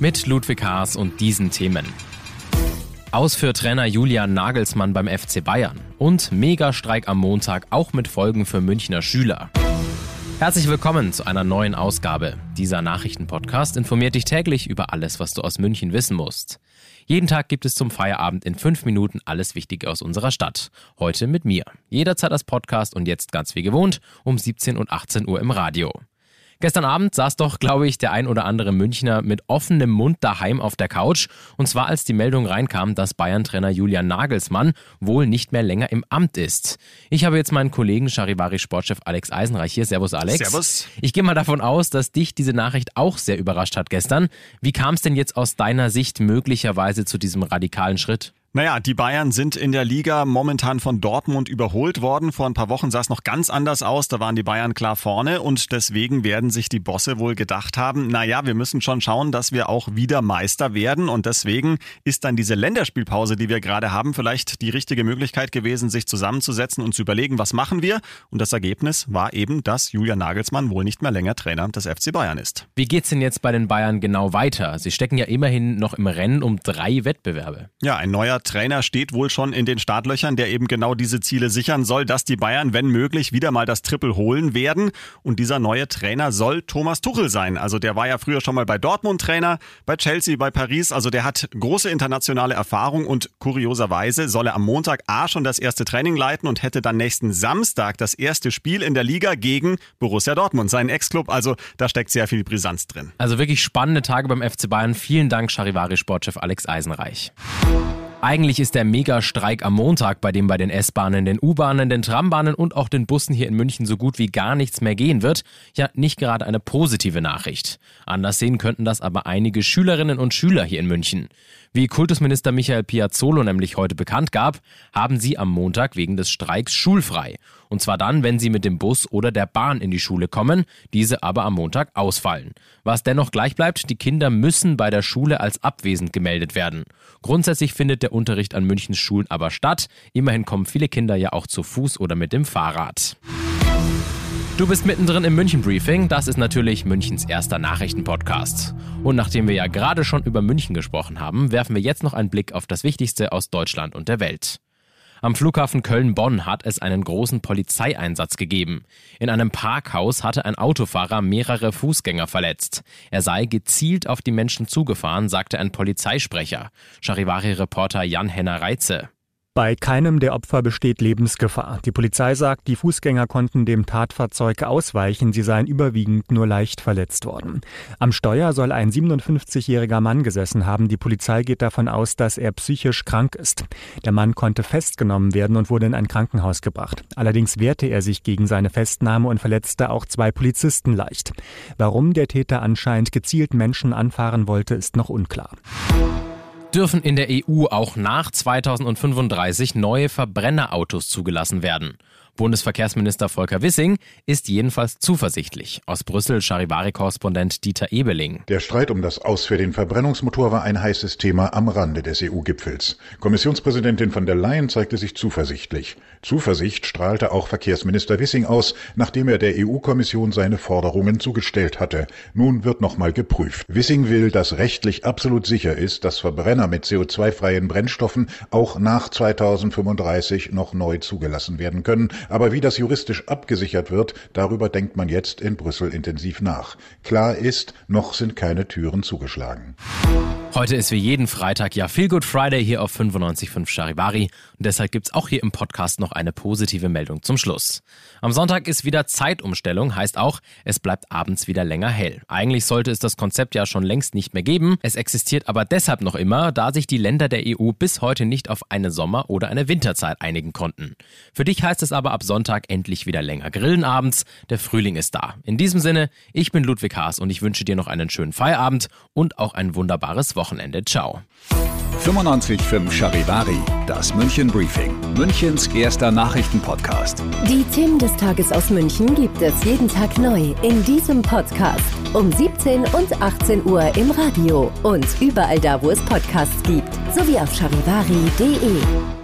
Mit Ludwig Haas und diesen Themen. Aus für Trainer Julian Nagelsmann beim FC Bayern und Megastreik am Montag auch mit Folgen für Münchner Schüler. Herzlich willkommen zu einer neuen Ausgabe. Dieser Nachrichtenpodcast informiert dich täglich über alles, was du aus München wissen musst. Jeden Tag gibt es zum Feierabend in fünf Minuten alles Wichtige aus unserer Stadt. Heute mit mir. Jederzeit als Podcast und jetzt ganz wie gewohnt um 17 und 18 Uhr im Radio. Gestern Abend saß doch, glaube ich, der ein oder andere Münchner mit offenem Mund daheim auf der Couch. Und zwar als die Meldung reinkam, dass Bayern-Trainer Julian Nagelsmann wohl nicht mehr länger im Amt ist. Ich habe jetzt meinen Kollegen Charivari-Sportchef Alex Eisenreich hier. Servus, Alex. Servus. Ich gehe mal davon aus, dass dich diese Nachricht auch sehr überrascht hat gestern. Wie kam es denn jetzt aus deiner Sicht möglicherweise zu diesem radikalen Schritt? Naja, die Bayern sind in der Liga momentan von Dortmund überholt worden. Vor ein paar Wochen sah es noch ganz anders aus. Da waren die Bayern klar vorne und deswegen werden sich die Bosse wohl gedacht haben, naja, wir müssen schon schauen, dass wir auch wieder Meister werden. Und deswegen ist dann diese Länderspielpause, die wir gerade haben, vielleicht die richtige Möglichkeit gewesen, sich zusammenzusetzen und zu überlegen, was machen wir. Und das Ergebnis war eben, dass Julian Nagelsmann wohl nicht mehr länger Trainer des FC Bayern ist. Wie geht's denn jetzt bei den Bayern genau weiter? Sie stecken ja immerhin noch im Rennen um drei Wettbewerbe. Ja, ein neuer Trainer steht wohl schon in den Startlöchern, der eben genau diese Ziele sichern soll, dass die Bayern, wenn möglich, wieder mal das Triple holen werden. Und dieser neue Trainer soll Thomas Tuchel sein. Also der war ja früher schon mal bei Dortmund Trainer, bei Chelsea, bei Paris. Also der hat große internationale Erfahrung und kurioserweise soll er am Montag A schon das erste Training leiten und hätte dann nächsten Samstag das erste Spiel in der Liga gegen Borussia Dortmund, seinen Ex-Club. Also da steckt sehr viel Brisanz drin. Also wirklich spannende Tage beim FC Bayern. Vielen Dank, Charivari-Sportchef Alex Eisenreich. Eigentlich ist der Megastreik am Montag, bei dem bei den S-Bahnen, den U-Bahnen, den Trambahnen und auch den Bussen hier in München so gut wie gar nichts mehr gehen wird, ja nicht gerade eine positive Nachricht. Anders sehen könnten das aber einige Schülerinnen und Schüler hier in München. Wie Kultusminister Michael Piazzolo nämlich heute bekannt gab, haben sie am Montag wegen des Streiks schulfrei. Und zwar dann, wenn sie mit dem Bus oder der Bahn in die Schule kommen, diese aber am Montag ausfallen. Was dennoch gleich bleibt, die Kinder müssen bei der Schule als abwesend gemeldet werden. Grundsätzlich findet der Unterricht an Münchens Schulen aber statt. Immerhin kommen viele Kinder ja auch zu Fuß oder mit dem Fahrrad. Du bist mittendrin im München Briefing. Das ist natürlich Münchens erster Nachrichtenpodcast. Und nachdem wir ja gerade schon über München gesprochen haben, werfen wir jetzt noch einen Blick auf das Wichtigste aus Deutschland und der Welt. Am Flughafen Köln-Bonn hat es einen großen Polizeieinsatz gegeben. In einem Parkhaus hatte ein Autofahrer mehrere Fußgänger verletzt. Er sei gezielt auf die Menschen zugefahren, sagte ein Polizeisprecher. Charivari-Reporter Jan-Henner Reitze. Bei keinem der Opfer besteht Lebensgefahr. Die Polizei sagt, die Fußgänger konnten dem Tatfahrzeug ausweichen, sie seien überwiegend nur leicht verletzt worden. Am Steuer soll ein 57-jähriger Mann gesessen haben. Die Polizei geht davon aus, dass er psychisch krank ist. Der Mann konnte festgenommen werden und wurde in ein Krankenhaus gebracht. Allerdings wehrte er sich gegen seine Festnahme und verletzte auch zwei Polizisten leicht. Warum der Täter anscheinend gezielt Menschen anfahren wollte, ist noch unklar dürfen in der EU auch nach 2035 neue Verbrennerautos zugelassen werden. Bundesverkehrsminister Volker Wissing ist jedenfalls zuversichtlich. Aus Brüssel Charivari-Korrespondent Dieter Ebeling. Der Streit um das Aus für den Verbrennungsmotor war ein heißes Thema am Rande des EU-Gipfels. Kommissionspräsidentin von der Leyen zeigte sich zuversichtlich. Zuversicht strahlte auch Verkehrsminister Wissing aus, nachdem er der EU-Kommission seine Forderungen zugestellt hatte. Nun wird nochmal geprüft. Wissing will, dass rechtlich absolut sicher ist, dass Verbrenner mit CO2-freien Brennstoffen auch nach 2035 noch neu zugelassen werden können aber wie das juristisch abgesichert wird, darüber denkt man jetzt in Brüssel intensiv nach. Klar ist, noch sind keine Türen zugeschlagen. Heute ist wie jeden Freitag ja Feel Good Friday hier auf 95.5 Charivari und deshalb gibt's auch hier im Podcast noch eine positive Meldung zum Schluss. Am Sonntag ist wieder Zeitumstellung, heißt auch, es bleibt abends wieder länger hell. Eigentlich sollte es das Konzept ja schon längst nicht mehr geben, es existiert aber deshalb noch immer, da sich die Länder der EU bis heute nicht auf eine Sommer- oder eine Winterzeit einigen konnten. Für dich heißt es aber ab Sonntag endlich wieder länger grillen abends. Der Frühling ist da. In diesem Sinne, ich bin Ludwig Haas und ich wünsche dir noch einen schönen Feierabend und auch ein wunderbares Wochenende. Ciao. 95.5 Charivari, das München Briefing, Münchens erster Nachrichtenpodcast. Die Themen des Tages aus München gibt es jeden Tag neu in diesem Podcast. Um 17 und 18 Uhr im Radio und überall da, wo es Podcasts gibt, sowie auf charivari.de.